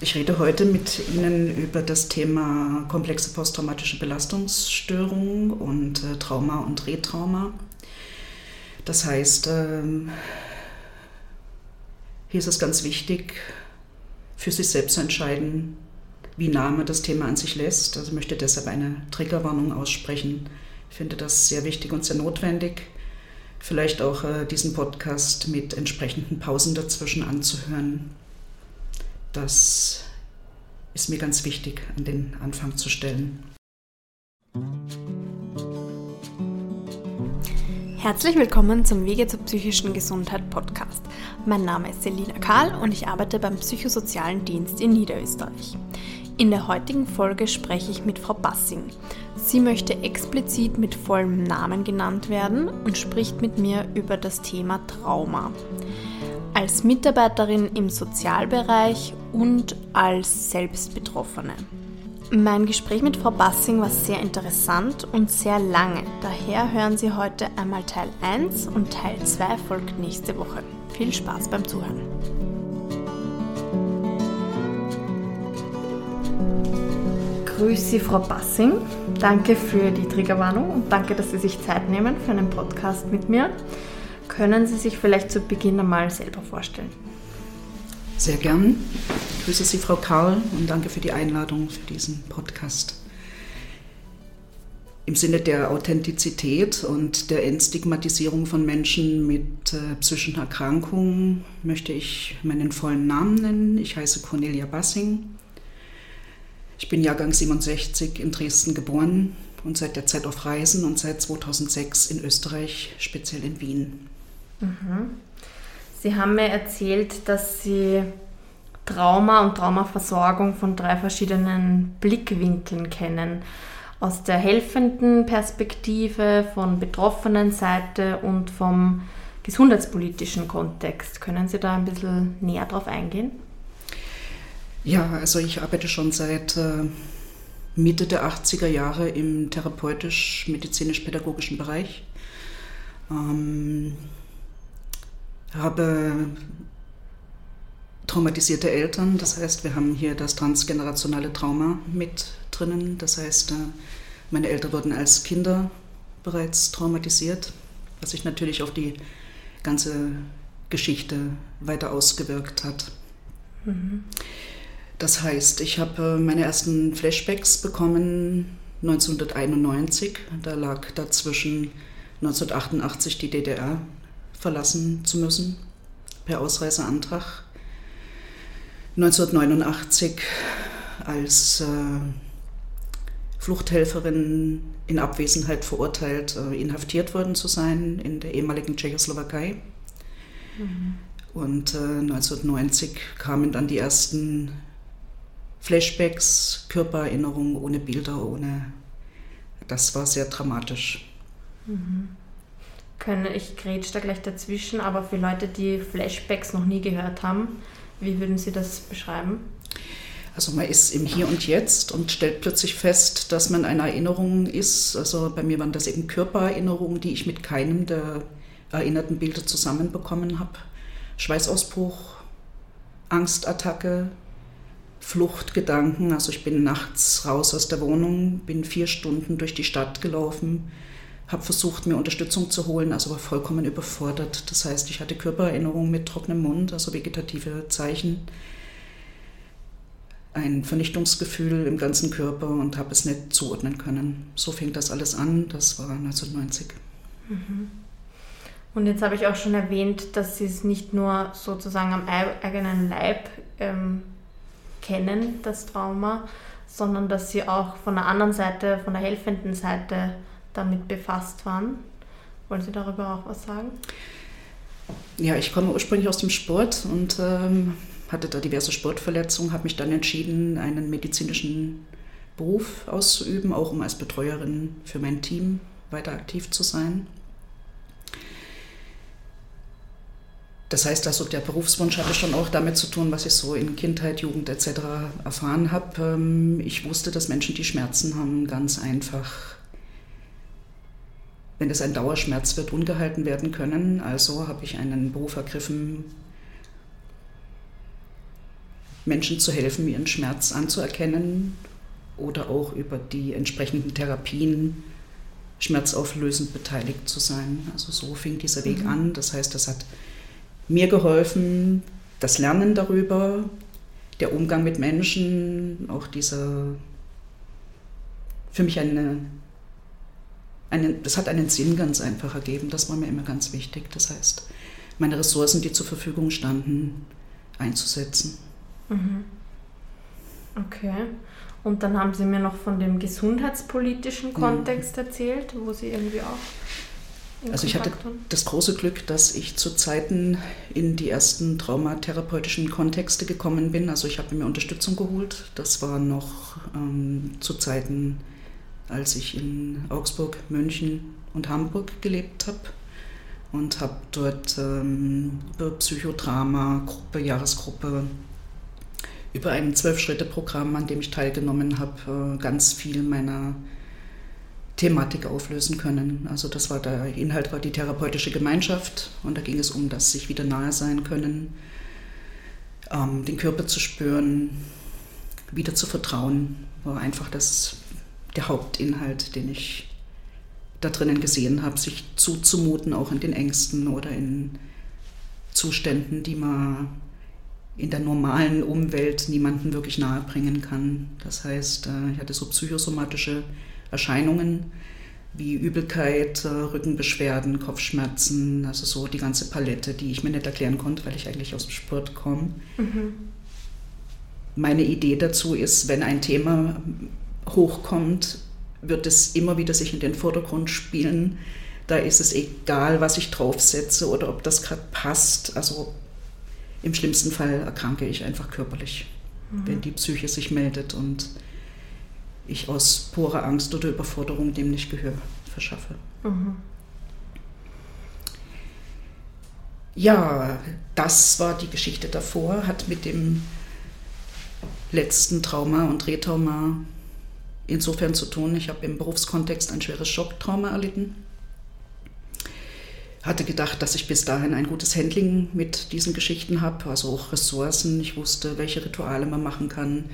Ich rede heute mit Ihnen über das Thema komplexe posttraumatische Belastungsstörung und äh, Trauma und Retrauma. Das heißt, ähm, hier ist es ganz wichtig, für sich selbst zu entscheiden, wie nah man das Thema an sich lässt. Also ich möchte deshalb eine Triggerwarnung aussprechen. Ich finde das sehr wichtig und sehr notwendig. Vielleicht auch äh, diesen Podcast mit entsprechenden Pausen dazwischen anzuhören. Das ist mir ganz wichtig an den Anfang zu stellen. Herzlich willkommen zum Wege zur psychischen Gesundheit Podcast. Mein Name ist Selina Kahl und ich arbeite beim Psychosozialen Dienst in Niederösterreich. In der heutigen Folge spreche ich mit Frau Bassing. Sie möchte explizit mit vollem Namen genannt werden und spricht mit mir über das Thema Trauma. Als Mitarbeiterin im Sozialbereich und als Selbstbetroffene. Mein Gespräch mit Frau Bassing war sehr interessant und sehr lange. Daher hören Sie heute einmal Teil 1 und Teil 2 folgt nächste Woche. Viel Spaß beim Zuhören. Grüße Sie, Frau Bassing. Danke für die Triggerwarnung und danke, dass Sie sich Zeit nehmen für einen Podcast mit mir. Können Sie sich vielleicht zu Beginn einmal selber vorstellen? Sehr gern. Ich grüße Sie, Frau Karl, und danke für die Einladung für diesen Podcast. Im Sinne der Authentizität und der Entstigmatisierung von Menschen mit äh, psychischen Erkrankungen möchte ich meinen vollen Namen nennen. Ich heiße Cornelia Bassing. Ich bin Jahrgang 67 in Dresden geboren und seit der Zeit auf Reisen und seit 2006 in Österreich, speziell in Wien. Mhm. Sie haben mir erzählt, dass Sie Trauma und Traumaversorgung von drei verschiedenen Blickwinkeln kennen. Aus der helfenden Perspektive, von betroffenen Seite und vom gesundheitspolitischen Kontext. Können Sie da ein bisschen näher drauf eingehen? Ja, also ich arbeite schon seit äh, Mitte der 80er Jahre im therapeutisch-medizinisch-pädagogischen Bereich. Ähm, habe traumatisierte Eltern, das heißt, wir haben hier das transgenerationale Trauma mit drinnen. Das heißt, äh, meine Eltern wurden als Kinder bereits traumatisiert, was sich natürlich auf die ganze Geschichte weiter ausgewirkt hat. Mhm. Das heißt, ich habe äh, meine ersten Flashbacks bekommen 1991. Da lag dazwischen 1988 die DDR verlassen zu müssen per Ausreiseantrag. 1989 als äh, Fluchthelferin in Abwesenheit verurteilt, äh, inhaftiert worden zu sein in der ehemaligen Tschechoslowakei. Mhm. Und äh, 1990 kamen dann die ersten Flashbacks, Körpererinnerungen ohne Bilder, ohne. Das war sehr dramatisch. Mhm. Können, ich grätsch da gleich dazwischen, aber für Leute, die Flashbacks noch nie gehört haben, wie würden Sie das beschreiben? Also man ist im Hier und Jetzt und stellt plötzlich fest, dass man eine Erinnerung ist. Also bei mir waren das eben Körpererinnerungen, die ich mit keinem der erinnerten Bilder zusammenbekommen habe. Schweißausbruch, Angstattacke, Fluchtgedanken. Also ich bin nachts raus aus der Wohnung, bin vier Stunden durch die Stadt gelaufen, habe versucht, mir Unterstützung zu holen, also war vollkommen überfordert. Das heißt, ich hatte Körpererinnerungen mit trockenem Mund, also vegetative Zeichen, ein Vernichtungsgefühl im ganzen Körper und habe es nicht zuordnen können. So fing das alles an, das war 1990. Mhm. Und jetzt habe ich auch schon erwähnt, dass Sie es nicht nur sozusagen am eigenen Leib ähm, kennen, das Trauma, sondern dass sie auch von der anderen Seite, von der helfenden Seite damit befasst waren. Wollen Sie darüber auch was sagen? Ja, ich komme ursprünglich aus dem Sport und ähm, hatte da diverse Sportverletzungen, habe mich dann entschieden, einen medizinischen Beruf auszuüben, auch um als Betreuerin für mein Team weiter aktiv zu sein. Das heißt also, der Berufswunsch hatte schon auch damit zu tun, was ich so in Kindheit, Jugend etc. erfahren habe. Ähm, ich wusste, dass Menschen, die Schmerzen haben, ganz einfach, wenn es ein Dauerschmerz wird, ungehalten werden können. Also habe ich einen Beruf ergriffen, Menschen zu helfen, ihren Schmerz anzuerkennen oder auch über die entsprechenden Therapien schmerzauflösend beteiligt zu sein. Also so fing dieser Weg mhm. an. Das heißt, das hat mir geholfen, das Lernen darüber, der Umgang mit Menschen, auch dieser, für mich eine, eine, das hat einen Sinn ganz einfach ergeben, das war mir immer ganz wichtig. Das heißt, meine Ressourcen, die zur Verfügung standen, einzusetzen. Mhm. Okay. Und dann haben Sie mir noch von dem gesundheitspolitischen mhm. Kontext mhm. erzählt, wo Sie irgendwie auch also ich hatte das große Glück, dass ich zu Zeiten in die ersten traumatherapeutischen Kontexte gekommen bin. Also ich habe mir Unterstützung geholt. Das war noch ähm, zu Zeiten, als ich in Augsburg, München und Hamburg gelebt habe und habe dort ähm, über Psychodrama, Gruppe, Jahresgruppe, über ein Zwölf-Schritte-Programm, an dem ich teilgenommen habe, äh, ganz viel meiner Thematik auflösen können. Also das war der Inhalt war die therapeutische Gemeinschaft und da ging es um das sich wieder nahe sein können, ähm, den Körper zu spüren, wieder zu vertrauen, war einfach das der Hauptinhalt, den ich da drinnen gesehen habe, sich zuzumuten, auch in den Ängsten oder in Zuständen, die man in der normalen Umwelt niemanden wirklich nahebringen kann. Das heißt, äh, ich hatte so psychosomatische Erscheinungen wie Übelkeit, äh, Rückenbeschwerden, Kopfschmerzen, also so die ganze Palette, die ich mir nicht erklären konnte, weil ich eigentlich aus dem Sport komme. Mhm. Meine Idee dazu ist, wenn ein Thema hochkommt, wird es immer wieder sich in den Vordergrund spielen. Da ist es egal, was ich draufsetze oder ob das gerade passt. Also im schlimmsten Fall erkranke ich einfach körperlich, mhm. wenn die Psyche sich meldet und ich aus purer Angst oder Überforderung dem nicht Gehör verschaffe. Mhm. Ja, das war die Geschichte davor, hat mit dem letzten Trauma und Retrauma insofern zu tun. Ich habe im Berufskontext ein schweres Schocktrauma erlitten. Hatte gedacht, dass ich bis dahin ein gutes Handling mit diesen Geschichten habe, also auch Ressourcen. Ich wusste, welche Rituale man machen kann,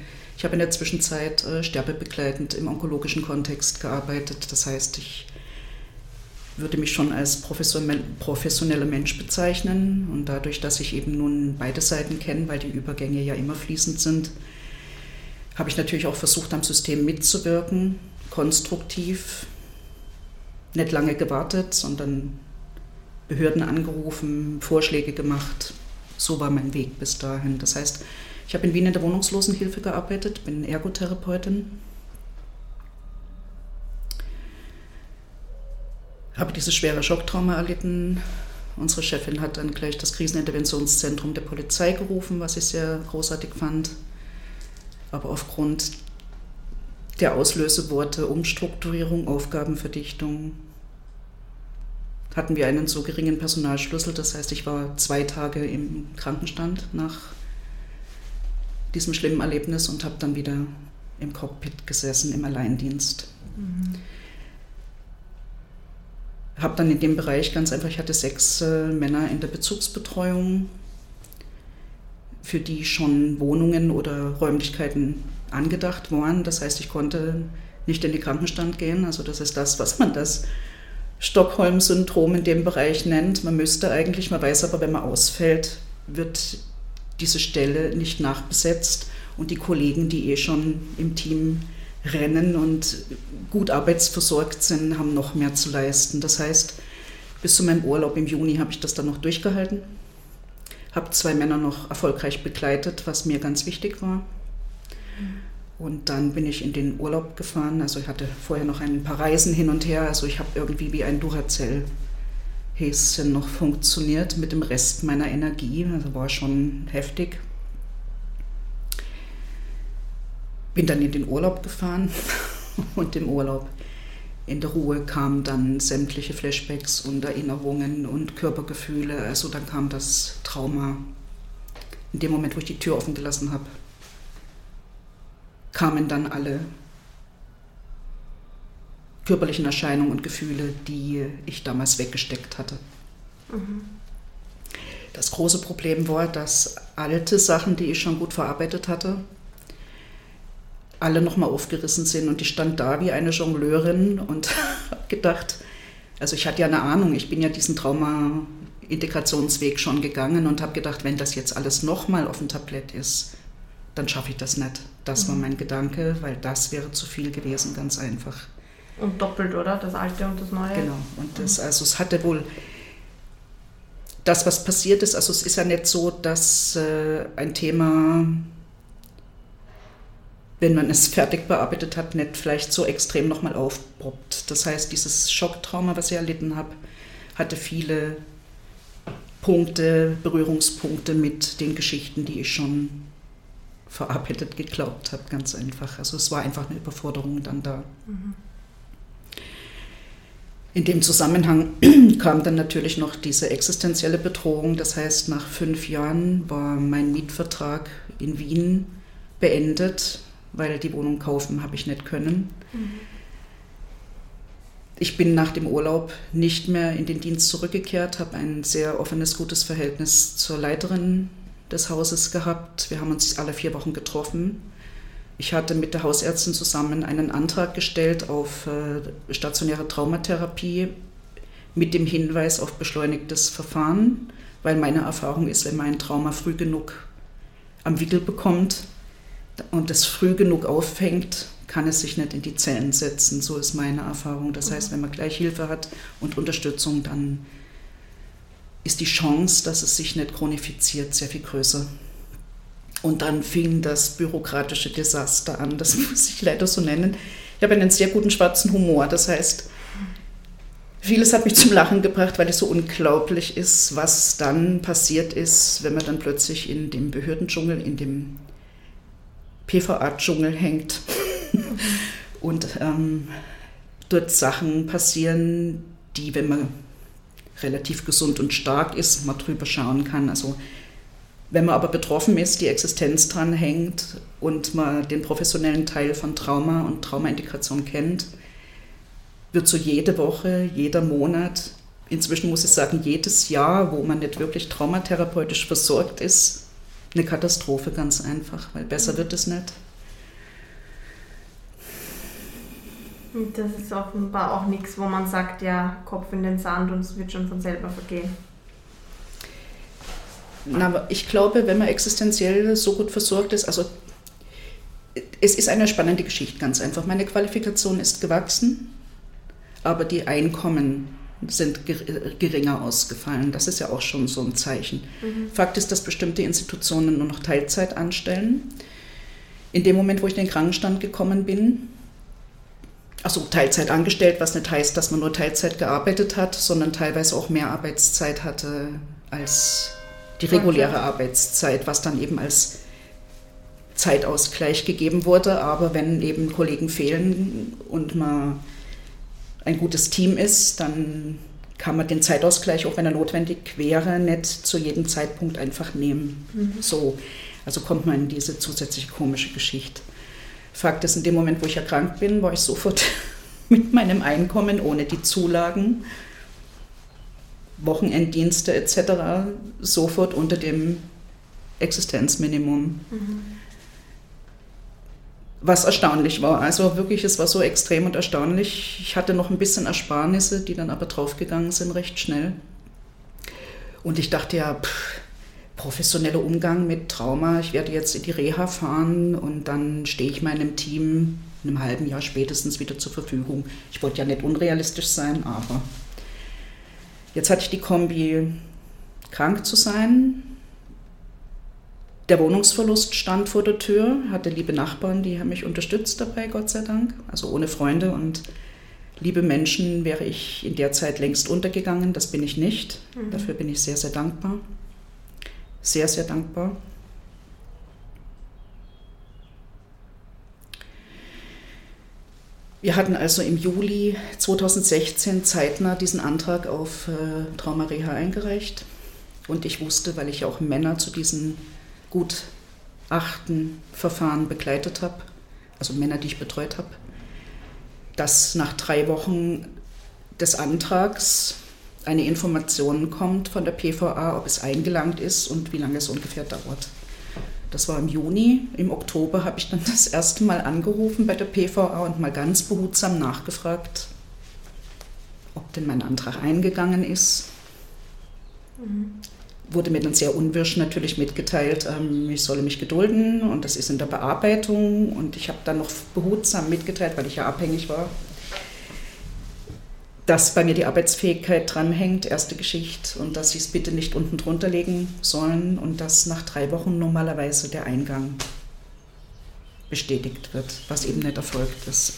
ich habe in der Zwischenzeit äh, sterbebegleitend im onkologischen Kontext gearbeitet. Das heißt, ich würde mich schon als professioneller Mensch bezeichnen. Und dadurch, dass ich eben nun beide Seiten kenne, weil die Übergänge ja immer fließend sind, habe ich natürlich auch versucht, am System mitzuwirken, konstruktiv, nicht lange gewartet, sondern Behörden angerufen, Vorschläge gemacht. So war mein Weg bis dahin. Das heißt, ich habe in Wien in der Wohnungslosenhilfe gearbeitet, bin Ergotherapeutin. Habe dieses schwere Schocktrauma erlitten. Unsere Chefin hat dann gleich das Kriseninterventionszentrum der Polizei gerufen, was ich sehr großartig fand. Aber aufgrund der Auslöseworte Umstrukturierung, Aufgabenverdichtung, hatten wir einen so geringen Personalschlüssel. Das heißt, ich war zwei Tage im Krankenstand nach diesem schlimmen Erlebnis und habe dann wieder im Cockpit gesessen, im Alleindienst. Mhm. Habe dann in dem Bereich ganz einfach, ich hatte sechs äh, Männer in der Bezugsbetreuung, für die schon Wohnungen oder Räumlichkeiten angedacht waren. Das heißt, ich konnte nicht in den Krankenstand gehen. Also das ist das, was man das Stockholm-Syndrom in dem Bereich nennt. Man müsste eigentlich, man weiß aber, wenn man ausfällt, wird diese Stelle nicht nachbesetzt und die Kollegen, die eh schon im Team rennen und gut arbeitsversorgt sind, haben noch mehr zu leisten. Das heißt, bis zu meinem Urlaub im Juni habe ich das dann noch durchgehalten, habe zwei Männer noch erfolgreich begleitet, was mir ganz wichtig war. Und dann bin ich in den Urlaub gefahren. Also ich hatte vorher noch ein paar Reisen hin und her. Also ich habe irgendwie wie ein Duracell Häschen noch funktioniert mit dem Rest meiner Energie. Also war schon heftig. Bin dann in den Urlaub gefahren und im Urlaub in der Ruhe kamen dann sämtliche Flashbacks und Erinnerungen und Körpergefühle. Also dann kam das Trauma. In dem Moment, wo ich die Tür offen gelassen habe, kamen dann alle körperlichen Erscheinungen und Gefühle, die ich damals weggesteckt hatte. Mhm. Das große Problem war, dass alte Sachen, die ich schon gut verarbeitet hatte, alle nochmal aufgerissen sind. Und ich stand da wie eine Jongleurin und habe gedacht, also ich hatte ja eine Ahnung, ich bin ja diesen Trauma-Integrationsweg schon gegangen und habe gedacht, wenn das jetzt alles nochmal auf dem Tablett ist, dann schaffe ich das nicht. Das mhm. war mein Gedanke, weil das wäre zu viel gewesen, ganz einfach. Und doppelt, oder? Das Alte und das Neue? Genau. Und das, mhm. also es hatte wohl das, was passiert ist, also es ist ja nicht so, dass äh, ein Thema, wenn man es fertig bearbeitet hat, nicht vielleicht so extrem nochmal aufpoppt. Das heißt, dieses Schocktrauma, was ich erlitten habe, hatte viele Punkte, Berührungspunkte mit den Geschichten, die ich schon verarbeitet geglaubt habe, ganz einfach. Also es war einfach eine Überforderung dann da. Mhm. In dem Zusammenhang kam dann natürlich noch diese existenzielle Bedrohung. Das heißt, nach fünf Jahren war mein Mietvertrag in Wien beendet, weil die Wohnung kaufen habe ich nicht können. Mhm. Ich bin nach dem Urlaub nicht mehr in den Dienst zurückgekehrt, habe ein sehr offenes, gutes Verhältnis zur Leiterin des Hauses gehabt. Wir haben uns alle vier Wochen getroffen. Ich hatte mit der Hausärztin zusammen einen Antrag gestellt auf äh, stationäre Traumatherapie mit dem Hinweis auf beschleunigtes Verfahren, weil meine Erfahrung ist, wenn man ein Trauma früh genug am Wickel bekommt und es früh genug auffängt, kann es sich nicht in die Zellen setzen. So ist meine Erfahrung. Das heißt, wenn man gleich Hilfe hat und Unterstützung, dann ist die Chance, dass es sich nicht chronifiziert, sehr viel größer. Und dann fing das bürokratische Desaster an, das muss ich leider so nennen. Ich habe einen sehr guten schwarzen Humor, das heißt, vieles hat mich zum Lachen gebracht, weil es so unglaublich ist, was dann passiert ist, wenn man dann plötzlich in dem Behördendschungel, in dem PVA-Dschungel hängt und ähm, dort Sachen passieren, die, wenn man relativ gesund und stark ist, mal drüber schauen kann. Also wenn man aber betroffen ist, die Existenz dran hängt und man den professionellen Teil von Trauma und Traumaintegration kennt, wird so jede Woche, jeder Monat, inzwischen muss ich sagen, jedes Jahr, wo man nicht wirklich traumatherapeutisch versorgt ist, eine Katastrophe ganz einfach, weil besser wird es nicht. Das ist offenbar auch nichts, wo man sagt, ja, Kopf in den Sand und es wird schon von selber vergehen. Na, ich glaube, wenn man existenziell so gut versorgt ist, also es ist eine spannende Geschichte, ganz einfach. Meine Qualifikation ist gewachsen, aber die Einkommen sind geringer ausgefallen. Das ist ja auch schon so ein Zeichen. Mhm. Fakt ist, dass bestimmte Institutionen nur noch Teilzeit anstellen. In dem Moment, wo ich in den Krankenstand gekommen bin, also Teilzeit angestellt, was nicht heißt, dass man nur Teilzeit gearbeitet hat, sondern teilweise auch mehr Arbeitszeit hatte als die reguläre Arbeitszeit, was dann eben als Zeitausgleich gegeben wurde. Aber wenn eben Kollegen fehlen und man ein gutes Team ist, dann kann man den Zeitausgleich, auch wenn er notwendig wäre, nicht zu jedem Zeitpunkt einfach nehmen. Mhm. So, also kommt man in diese zusätzliche komische Geschichte. Fakt ist, in dem Moment, wo ich erkrankt bin, war ich sofort mit meinem Einkommen ohne die Zulagen, Wochenenddienste etc. sofort unter dem Existenzminimum. Mhm. Was erstaunlich war. Also wirklich, es war so extrem und erstaunlich. Ich hatte noch ein bisschen Ersparnisse, die dann aber draufgegangen sind recht schnell. Und ich dachte ja, pff, professioneller Umgang mit Trauma. Ich werde jetzt in die Reha fahren und dann stehe ich meinem Team in einem halben Jahr spätestens wieder zur Verfügung. Ich wollte ja nicht unrealistisch sein, aber jetzt hatte ich die Kombi, krank zu sein. Der Wohnungsverlust stand vor der Tür, hatte liebe Nachbarn, die haben mich unterstützt dabei, Gott sei Dank. Also ohne Freunde und liebe Menschen wäre ich in der Zeit längst untergegangen. Das bin ich nicht. Mhm. Dafür bin ich sehr, sehr dankbar sehr, sehr dankbar. Wir hatten also im Juli 2016 zeitnah diesen Antrag auf äh, Traumareha eingereicht. Und ich wusste, weil ich auch Männer zu diesen Gutachtenverfahren begleitet habe, also Männer, die ich betreut habe, dass nach drei Wochen des Antrags eine Information kommt von der PVA, ob es eingelangt ist und wie lange es ungefähr dauert. Das war im Juni. Im Oktober habe ich dann das erste Mal angerufen bei der PVA und mal ganz behutsam nachgefragt, ob denn mein Antrag eingegangen ist. Mhm. Wurde mir dann sehr unwirsch natürlich mitgeteilt, ähm, ich solle mich gedulden und das ist in der Bearbeitung. Und ich habe dann noch behutsam mitgeteilt, weil ich ja abhängig war, dass bei mir die Arbeitsfähigkeit dranhängt, erste Geschichte, und dass sie es bitte nicht unten drunter legen sollen und dass nach drei Wochen normalerweise der Eingang bestätigt wird, was eben nicht erfolgt ist.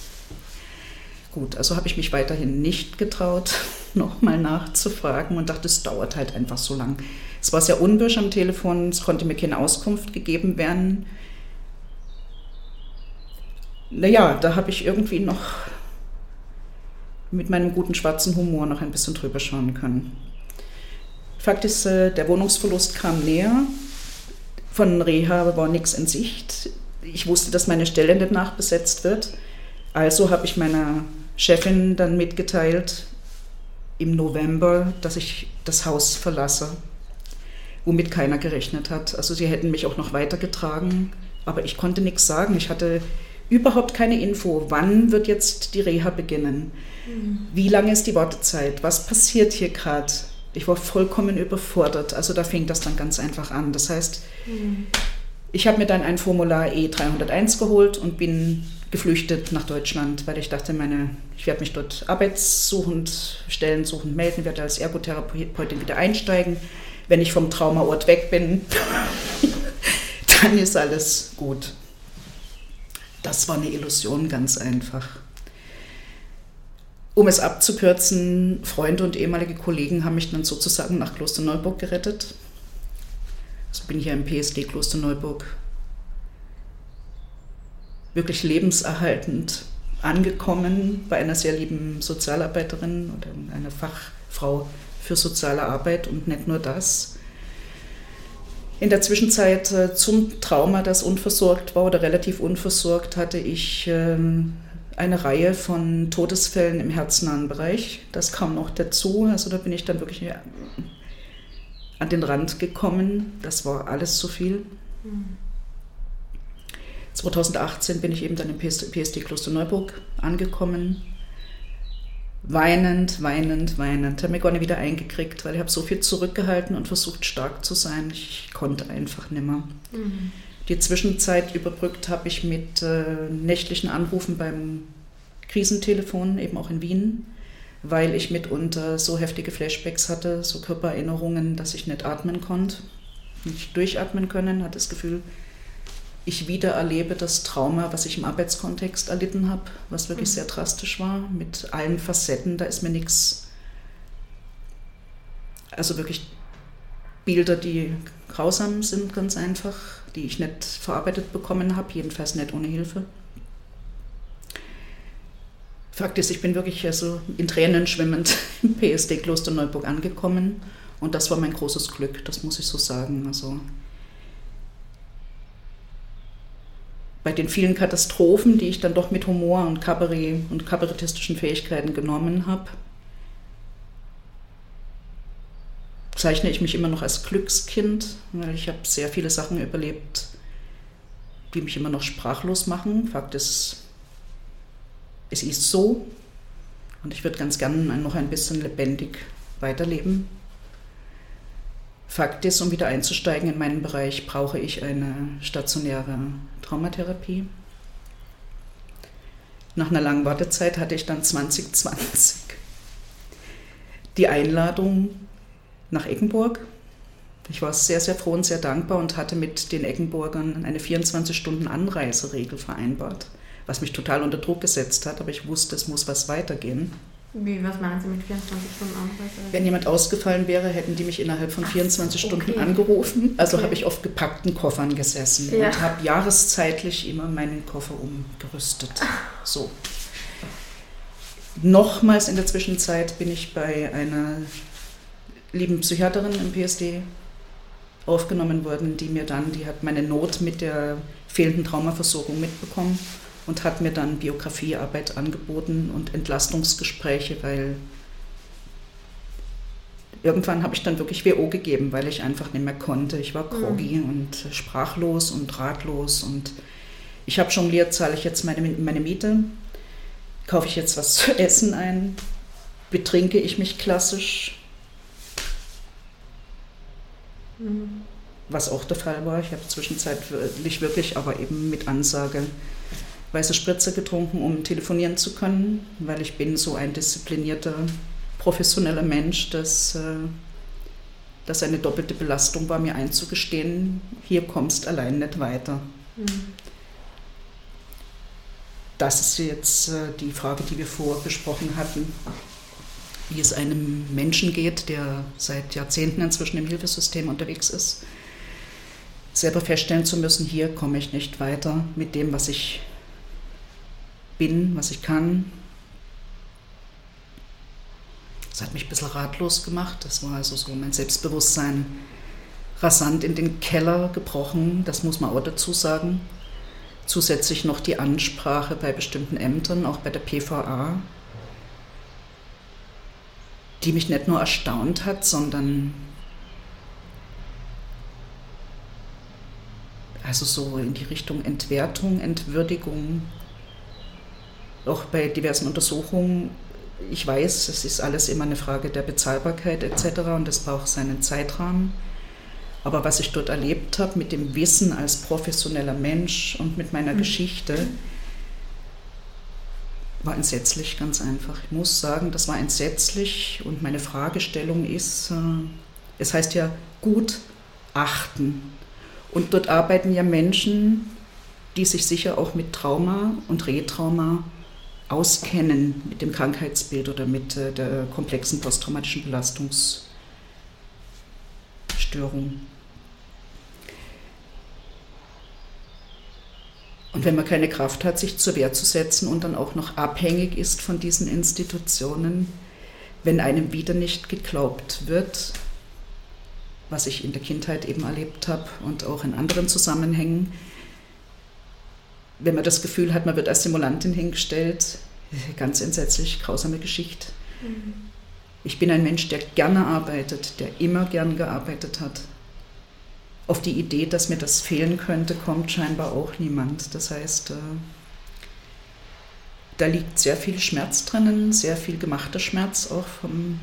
Gut, also habe ich mich weiterhin nicht getraut, nochmal nachzufragen und dachte, es dauert halt einfach so lang. Es war sehr unwirsch am Telefon, es konnte mir keine Auskunft gegeben werden. Naja, da habe ich irgendwie noch mit meinem guten schwarzen Humor noch ein bisschen drüber schauen können. Fakt ist, äh, der Wohnungsverlust kam näher. Von Reha war nichts in Sicht. Ich wusste, dass meine Stelle nicht nachbesetzt wird. Also habe ich meiner Chefin dann mitgeteilt im November, dass ich das Haus verlasse, womit keiner gerechnet hat. Also sie hätten mich auch noch weitergetragen, aber ich konnte nichts sagen. Ich hatte überhaupt keine Info, wann wird jetzt die Reha beginnen. Mhm. Wie lange ist die Wartezeit? Was passiert hier gerade? Ich war vollkommen überfordert. Also da fing das dann ganz einfach an. Das heißt, mhm. ich habe mir dann ein Formular E301 geholt und bin geflüchtet nach Deutschland, weil ich dachte, meine, ich werde mich dort arbeitssuchend, stellensuchend melden, werde als Ergotherapeutin wieder einsteigen. Wenn ich vom Traumaort weg bin, dann ist alles gut. Das war eine Illusion ganz einfach. Um es abzukürzen, Freunde und ehemalige Kollegen haben mich dann sozusagen nach Klosterneuburg gerettet. Also bin hier im PSD Klosterneuburg wirklich lebenserhaltend angekommen bei einer sehr lieben Sozialarbeiterin oder einer Fachfrau für soziale Arbeit und nicht nur das. In der Zwischenzeit äh, zum Trauma, das unversorgt war oder relativ unversorgt, hatte ich ähm, eine Reihe von Todesfällen im herznahen Bereich. Das kam noch dazu. Also da bin ich dann wirklich an den Rand gekommen. Das war alles zu viel. 2018 bin ich eben dann im PSD Kloster Neuburg angekommen. Weinend, weinend, weinend. Habe mir gar nicht wieder eingekriegt, weil ich habe so viel zurückgehalten und versucht stark zu sein. Ich konnte einfach nimmer. Mhm. Die Zwischenzeit überbrückt habe ich mit äh, nächtlichen Anrufen beim Krisentelefon, eben auch in Wien, weil ich mitunter so heftige Flashbacks hatte, so Körpererinnerungen, dass ich nicht atmen konnte, nicht durchatmen können, hatte das Gefühl, ich wieder erlebe das Trauma, was ich im Arbeitskontext erlitten habe, was wirklich mhm. sehr drastisch war, mit allen Facetten, da ist mir nichts, also wirklich Bilder, die grausam sind, ganz einfach, die ich nicht verarbeitet bekommen habe, jedenfalls nicht ohne Hilfe. Fakt ist, ich bin wirklich also in Tränen schwimmend im PSD Kloster Neuburg angekommen und das war mein großes Glück, das muss ich so sagen. Also bei den vielen Katastrophen, die ich dann doch mit Humor und Kabarett und kabarettistischen Fähigkeiten genommen habe, zeichne ich mich immer noch als Glückskind, weil ich habe sehr viele Sachen überlebt, die mich immer noch sprachlos machen. Fakt ist, es ist so und ich würde ganz gerne noch ein bisschen lebendig weiterleben. Fakt ist, um wieder einzusteigen in meinen Bereich, brauche ich eine stationäre Traumatherapie. Nach einer langen Wartezeit hatte ich dann 2020 die Einladung nach Eggenburg. Ich war sehr, sehr froh und sehr dankbar und hatte mit den Eggenburgern eine 24-Stunden-Anreiseregel vereinbart was mich total unter Druck gesetzt hat, aber ich wusste, es muss was weitergehen. Wie, was meinen Sie mit 24 Stunden Anreise? Wenn jemand ausgefallen wäre, hätten die mich innerhalb von 24 Ach, Stunden okay. angerufen. Also okay. habe ich auf gepackten Koffern gesessen ja. und habe jahreszeitlich immer meinen Koffer umgerüstet. So. Nochmals in der Zwischenzeit bin ich bei einer lieben Psychiaterin im PSD aufgenommen worden, die mir dann, die hat meine Not mit der fehlenden Traumaversorgung mitbekommen und hat mir dann Biografiearbeit angeboten und Entlastungsgespräche, weil irgendwann habe ich dann wirklich WO gegeben, weil ich einfach nicht mehr konnte. Ich war groggy mhm. und sprachlos und ratlos und ich habe jongliert, zahle ich jetzt meine, meine Miete, kaufe ich jetzt was zu essen ein, betrinke ich mich klassisch, mhm. was auch der Fall war. Ich habe zwischenzeitlich wirklich, aber eben mit Ansage weiße Spritze getrunken, um telefonieren zu können, weil ich bin so ein disziplinierter professioneller Mensch, dass äh, das eine doppelte Belastung war, mir einzugestehen, hier kommst allein nicht weiter. Mhm. Das ist jetzt äh, die Frage, die wir vorher besprochen hatten, wie es einem Menschen geht, der seit Jahrzehnten inzwischen im Hilfesystem unterwegs ist, selber feststellen zu müssen, hier komme ich nicht weiter mit dem, was ich bin, was ich kann, das hat mich ein bisschen ratlos gemacht. Das war also so mein Selbstbewusstsein rasant in den Keller gebrochen, das muss man auch dazu sagen. Zusätzlich noch die Ansprache bei bestimmten Ämtern, auch bei der PVA, die mich nicht nur erstaunt hat, sondern also so in die Richtung Entwertung, Entwürdigung, auch bei diversen Untersuchungen ich weiß, es ist alles immer eine Frage der Bezahlbarkeit etc. und es braucht seinen Zeitrahmen. Aber was ich dort erlebt habe mit dem Wissen als professioneller Mensch und mit meiner mhm. Geschichte, war entsetzlich, ganz einfach. Ich muss sagen, das war entsetzlich und meine Fragestellung ist, äh, es heißt ja gut achten. Und dort arbeiten ja Menschen, die sich sicher auch mit Trauma und Retrauma auskennen mit dem Krankheitsbild oder mit äh, der komplexen posttraumatischen Belastungsstörung. Und wenn man keine Kraft hat, sich zur Wehr zu setzen und dann auch noch abhängig ist von diesen Institutionen, wenn einem wieder nicht geglaubt wird, was ich in der Kindheit eben erlebt habe und auch in anderen Zusammenhängen, wenn man das Gefühl hat, man wird als Simulantin hingestellt, ganz entsetzlich, grausame Geschichte. Mhm. Ich bin ein Mensch, der gerne arbeitet, der immer gern gearbeitet hat. Auf die Idee, dass mir das fehlen könnte, kommt scheinbar auch niemand. Das heißt, äh, da liegt sehr viel Schmerz drinnen, sehr viel gemachter Schmerz auch vom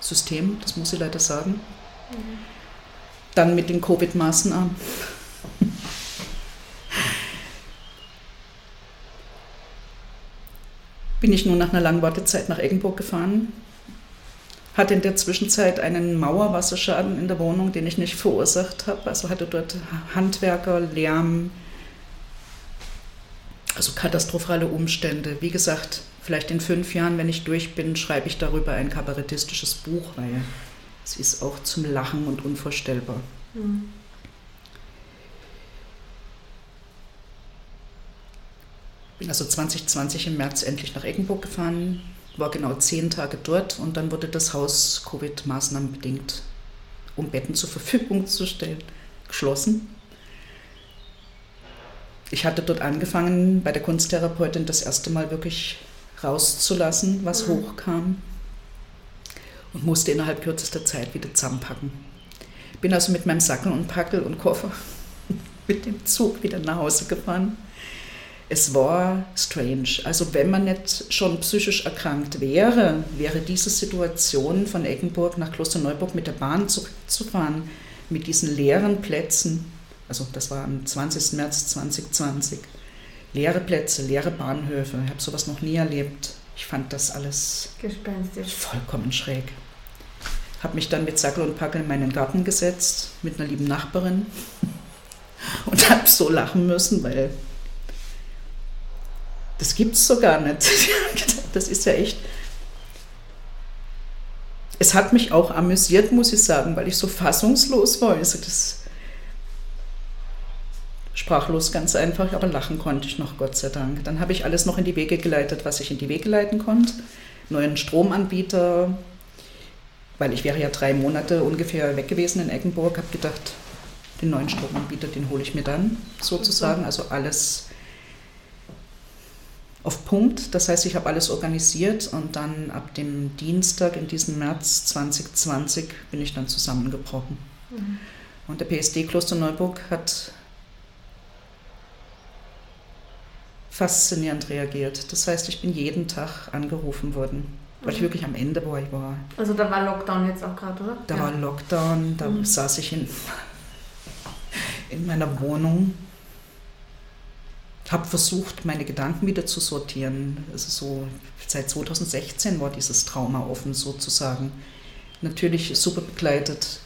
System, das muss ich leider sagen. Mhm. Dann mit den Covid-Maßnahmen. Bin ich nun nach einer langen Wartezeit nach Eggenburg gefahren. Hatte in der Zwischenzeit einen Mauerwasserschaden in der Wohnung, den ich nicht verursacht habe. Also hatte dort Handwerker, Lärm, also katastrophale Umstände. Wie gesagt, vielleicht in fünf Jahren, wenn ich durch bin, schreibe ich darüber ein kabarettistisches Buch, weil es ist auch zum Lachen und unvorstellbar. Mhm. Bin also 2020 im März endlich nach Eggenburg gefahren, war genau zehn Tage dort und dann wurde das Haus Covid-Maßnahmen bedingt, um Betten zur Verfügung zu stellen, geschlossen. Ich hatte dort angefangen, bei der Kunsttherapeutin das erste Mal wirklich rauszulassen, was mhm. hochkam und musste innerhalb kürzester Zeit wieder zusammenpacken. Bin also mit meinem Sackel und Packel und Koffer mit dem Zug wieder nach Hause gefahren es war strange. Also wenn man nicht schon psychisch erkrankt wäre, wäre diese Situation von Eggenburg nach Klosterneuburg mit der Bahn zurückzufahren, mit diesen leeren Plätzen, also das war am 20. März 2020, leere Plätze, leere Bahnhöfe, ich habe sowas noch nie erlebt. Ich fand das alles Gespenstisch. vollkommen schräg. Habe mich dann mit Sackel und Packel in meinen Garten gesetzt mit einer lieben Nachbarin und habe so lachen müssen, weil das gibt es so gar nicht. Das ist ja echt. Es hat mich auch amüsiert, muss ich sagen, weil ich so fassungslos war. Also das sprachlos ganz einfach, aber lachen konnte ich noch, Gott sei Dank. Dann habe ich alles noch in die Wege geleitet, was ich in die Wege leiten konnte. Neuen Stromanbieter, weil ich wäre ja drei Monate ungefähr weg gewesen in Eggenburg, habe gedacht, den neuen Stromanbieter, den hole ich mir dann sozusagen. Also alles auf Punkt. Das heißt, ich habe alles organisiert und dann ab dem Dienstag in diesem März 2020 bin ich dann zusammengebrochen. Mhm. Und der PSD Kloster Neuburg hat faszinierend reagiert. Das heißt, ich bin jeden Tag angerufen worden, weil mhm. ich wirklich am Ende war. Ich war. Also da war Lockdown jetzt auch gerade, oder? Da ja. war Lockdown, da mhm. saß ich in, in meiner Wohnung habe versucht, meine Gedanken wieder zu sortieren. Also so seit 2016 war dieses Trauma offen sozusagen. Natürlich super begleitet,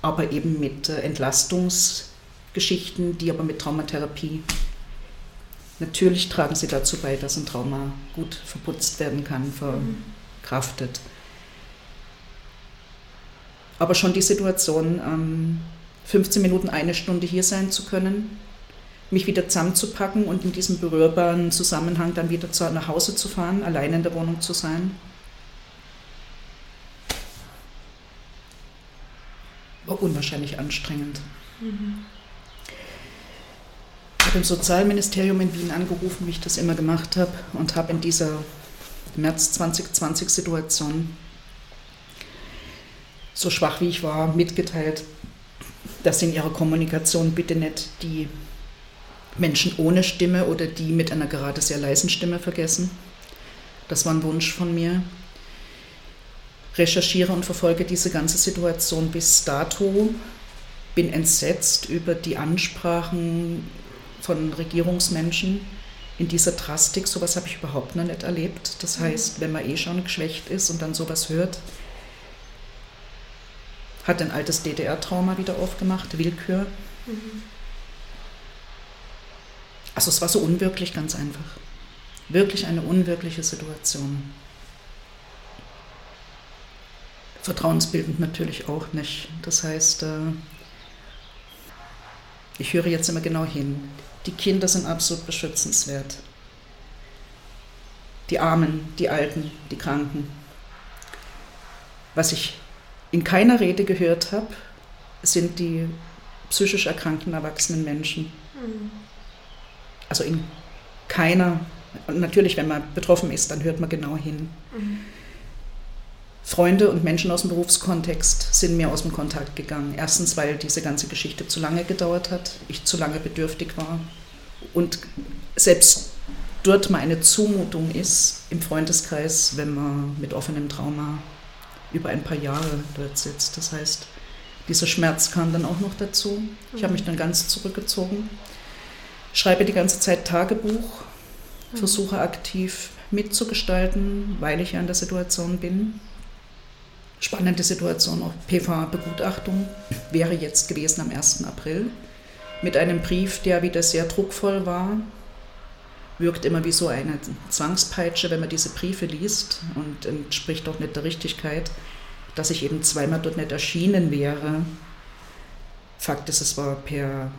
aber eben mit äh, Entlastungsgeschichten, die aber mit Traumatherapie natürlich tragen sie dazu bei, dass ein Trauma gut verputzt werden kann, verkraftet. Aber schon die Situation, 15 ähm, Minuten, eine Stunde hier sein zu können, mich wieder zusammenzupacken und in diesem berührbaren Zusammenhang dann wieder zu, nach Hause zu fahren, allein in der Wohnung zu sein. War unwahrscheinlich anstrengend. Mhm. Ich habe im Sozialministerium in Wien angerufen, wie ich das immer gemacht habe, und habe in dieser März 2020 Situation, so schwach wie ich war, mitgeteilt, dass in ihrer Kommunikation bitte nicht die Menschen ohne Stimme oder die mit einer gerade sehr leisen Stimme vergessen. Das war ein Wunsch von mir. Recherchiere und verfolge diese ganze Situation bis dato. Bin entsetzt über die Ansprachen von Regierungsmenschen in dieser Drastik. Sowas habe ich überhaupt noch nicht erlebt. Das mhm. heißt, wenn man eh schon geschwächt ist und dann sowas hört, hat ein altes DDR-Trauma wieder aufgemacht, Willkür. Mhm. Also es war so unwirklich ganz einfach. Wirklich eine unwirkliche Situation. Vertrauensbildend natürlich auch nicht. Das heißt, äh, ich höre jetzt immer genau hin. Die Kinder sind absolut beschützenswert. Die Armen, die Alten, die Kranken. Was ich in keiner Rede gehört habe, sind die psychisch erkrankten erwachsenen Menschen. Mhm also in keiner, natürlich, wenn man betroffen ist, dann hört man genau hin. Mhm. Freunde und Menschen aus dem Berufskontext sind mir aus dem Kontakt gegangen. Erstens, weil diese ganze Geschichte zu lange gedauert hat, ich zu lange bedürftig war und selbst dort mal eine Zumutung ist im Freundeskreis, wenn man mit offenem Trauma über ein paar Jahre dort sitzt. Das heißt, dieser Schmerz kam dann auch noch dazu. Ich habe mich dann ganz zurückgezogen schreibe die ganze Zeit Tagebuch, versuche aktiv mitzugestalten, weil ich ja in der Situation bin. Spannende Situation, auch PV-Begutachtung wäre jetzt gewesen am 1. April mit einem Brief, der wieder sehr druckvoll war. Wirkt immer wie so eine Zwangspeitsche, wenn man diese Briefe liest und entspricht auch nicht der Richtigkeit, dass ich eben zweimal dort nicht erschienen wäre. Fakt ist, es war per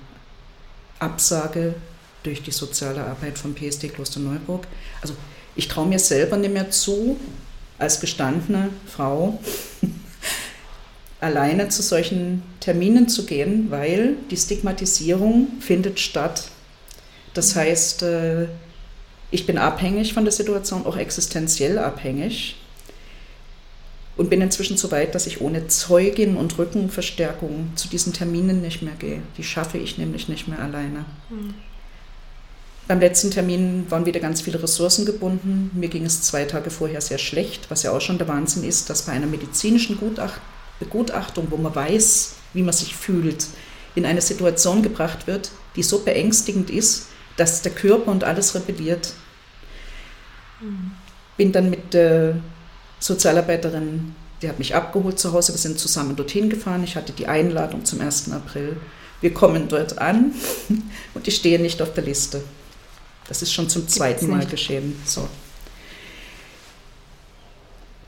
Absage durch die soziale Arbeit vom PSD Kloster Neuburg. Also ich traue mir selber nicht mehr zu, als gestandene Frau alleine zu solchen Terminen zu gehen, weil die Stigmatisierung findet statt. Das heißt, äh, ich bin abhängig von der Situation, auch existenziell abhängig und bin inzwischen so weit, dass ich ohne Zeugin und Rückenverstärkung zu diesen Terminen nicht mehr gehe. Die schaffe ich nämlich nicht mehr alleine. Mhm. Beim letzten Termin waren wieder ganz viele Ressourcen gebunden. Mir ging es zwei Tage vorher sehr schlecht, was ja auch schon der Wahnsinn ist, dass bei einer medizinischen Gutacht Begutachtung, wo man weiß, wie man sich fühlt, in eine Situation gebracht wird, die so beängstigend ist, dass der Körper und alles rebelliert. Mhm. Bin dann mit der Sozialarbeiterin, die hat mich abgeholt zu Hause, wir sind zusammen dorthin gefahren. Ich hatte die Einladung zum 1. April. Wir kommen dort an und ich stehe nicht auf der Liste. Das ist schon zum zweiten Mal geschehen. So.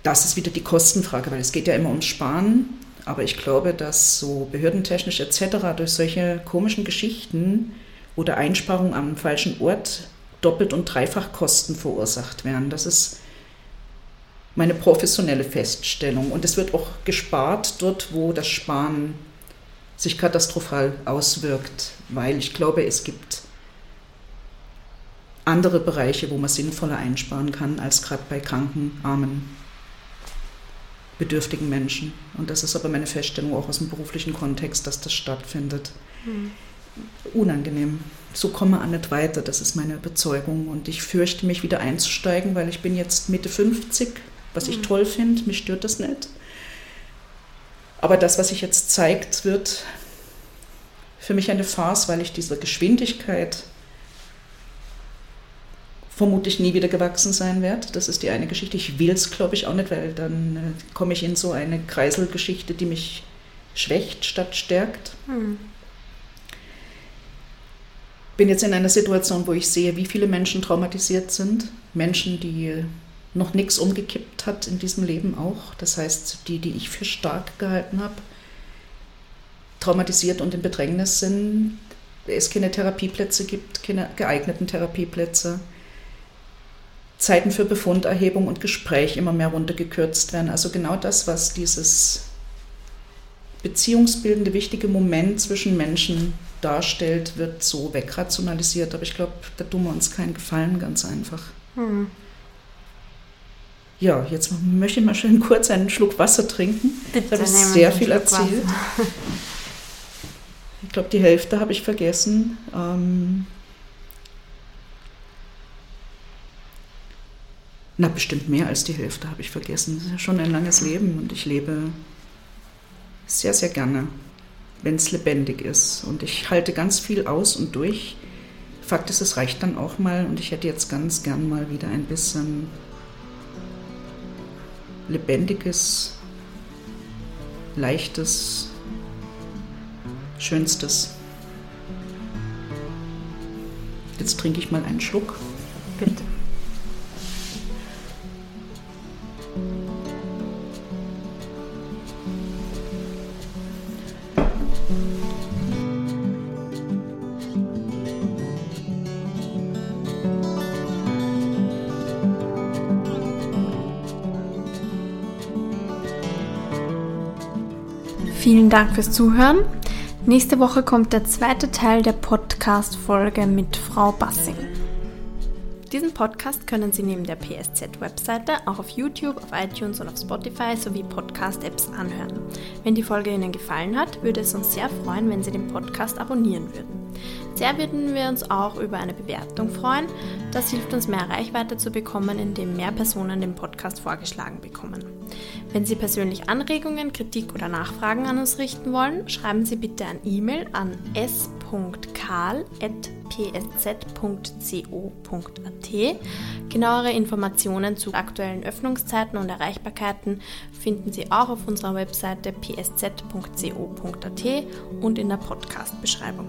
Das ist wieder die Kostenfrage, weil es geht ja immer ums Sparen. Aber ich glaube, dass so behördentechnisch etc. durch solche komischen Geschichten oder Einsparungen am falschen Ort doppelt und dreifach Kosten verursacht werden. Das ist meine professionelle Feststellung. Und es wird auch gespart dort, wo das Sparen sich katastrophal auswirkt, weil ich glaube, es gibt andere Bereiche, wo man sinnvoller einsparen kann, als gerade bei kranken, armen, bedürftigen Menschen. Und das ist aber meine Feststellung auch aus dem beruflichen Kontext, dass das stattfindet. Mhm. Unangenehm. So komme man nicht weiter, das ist meine Überzeugung. Und ich fürchte mich wieder einzusteigen, weil ich bin jetzt Mitte 50, was ich mhm. toll finde, mich stört das nicht. Aber das, was sich jetzt zeigt, wird für mich eine Farce, weil ich dieser Geschwindigkeit vermutlich nie wieder gewachsen sein werde. Das ist die eine Geschichte. Ich will es, glaube ich, auch nicht, weil dann äh, komme ich in so eine Kreiselgeschichte, die mich schwächt statt stärkt. Hm. Bin jetzt in einer Situation, wo ich sehe, wie viele Menschen traumatisiert sind. Menschen, die noch nichts umgekippt hat in diesem Leben auch. Das heißt, die, die ich für stark gehalten habe, traumatisiert und in Bedrängnis sind, es keine Therapieplätze gibt, keine geeigneten Therapieplätze. Zeiten für Befunderhebung und Gespräch immer mehr runtergekürzt werden. Also genau das, was dieses beziehungsbildende wichtige Moment zwischen Menschen darstellt, wird so wegrationalisiert. Aber ich glaube, da tun wir uns keinen Gefallen, ganz einfach. Hm. Ja, jetzt möchte ich mal schön kurz einen Schluck Wasser trinken. Bitte, da habe ich sehr viel erzählt. Ich glaube, die Hälfte habe ich vergessen. Ähm na, bestimmt mehr als die Hälfte habe ich vergessen. Das ist ja schon ein langes Leben und ich lebe sehr, sehr gerne, wenn es lebendig ist. Und ich halte ganz viel aus und durch. Fakt ist, es reicht dann auch mal und ich hätte jetzt ganz gern mal wieder ein bisschen lebendiges, leichtes, schönstes. Jetzt trinke ich mal einen Schluck. Bitte. Vielen Dank fürs Zuhören. Nächste Woche kommt der zweite Teil der Podcast-Folge mit Frau Bassing. Diesen Podcast können Sie neben der PSZ-Webseite auch auf YouTube, auf iTunes und auf Spotify sowie Podcast-Apps anhören. Wenn die Folge Ihnen gefallen hat, würde es uns sehr freuen, wenn Sie den Podcast abonnieren würden. Sehr würden wir uns auch über eine Bewertung freuen. Das hilft uns mehr Reichweite zu bekommen, indem mehr Personen den Podcast vorgeschlagen bekommen. Wenn Sie persönlich Anregungen, Kritik oder Nachfragen an uns richten wollen, schreiben Sie bitte ein E-Mail an s.karl.psz.co.at. Genauere Informationen zu aktuellen Öffnungszeiten und Erreichbarkeiten finden Sie auch auf unserer Webseite psz.co.at und in der Podcast-Beschreibung.